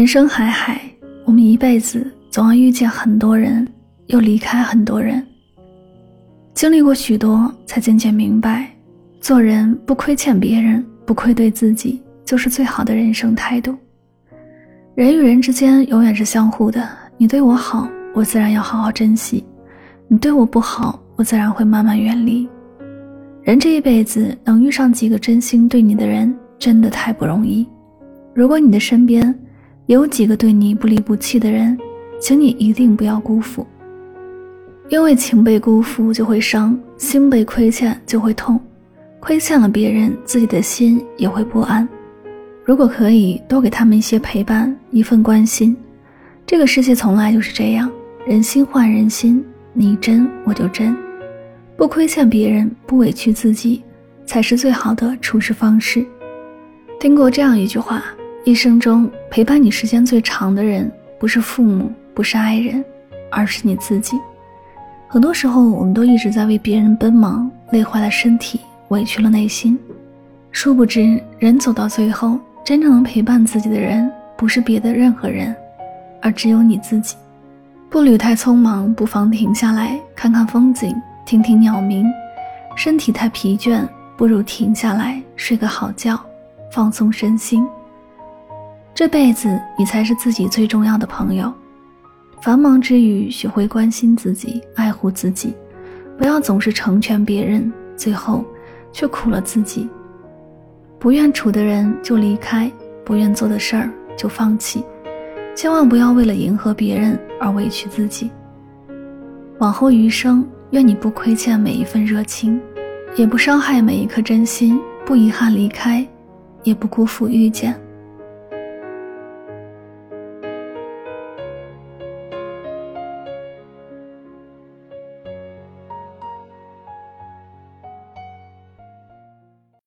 人生海海，我们一辈子总要遇见很多人，又离开很多人。经历过许多，才渐渐明白，做人不亏欠别人，不愧对自己，就是最好的人生态度。人与人之间永远是相互的，你对我好，我自然要好好珍惜；你对我不好，我自然会慢慢远离。人这一辈子能遇上几个真心对你的人，真的太不容易。如果你的身边，有几个对你不离不弃的人，请你一定不要辜负。因为情被辜负就会伤，心被亏欠就会痛，亏欠了别人，自己的心也会不安。如果可以，多给他们一些陪伴，一份关心。这个世界从来就是这样，人心换人心，你真我就真，不亏欠别人，不委屈自己，才是最好的处事方式。听过这样一句话。一生中陪伴你时间最长的人，不是父母，不是爱人，而是你自己。很多时候，我们都一直在为别人奔忙，累坏了身体，委屈了内心。殊不知，人走到最后，真正能陪伴自己的人，不是别的任何人，而只有你自己。步履太匆忙，不妨停下来看看风景，听听鸟鸣。身体太疲倦，不如停下来睡个好觉，放松身心。这辈子，你才是自己最重要的朋友。繁忙之余，学会关心自己，爱护自己，不要总是成全别人，最后却苦了自己。不愿处的人就离开，不愿做的事儿就放弃，千万不要为了迎合别人而委屈自己。往后余生，愿你不亏欠每一份热情，也不伤害每一颗真心，不遗憾离开，也不辜负遇见。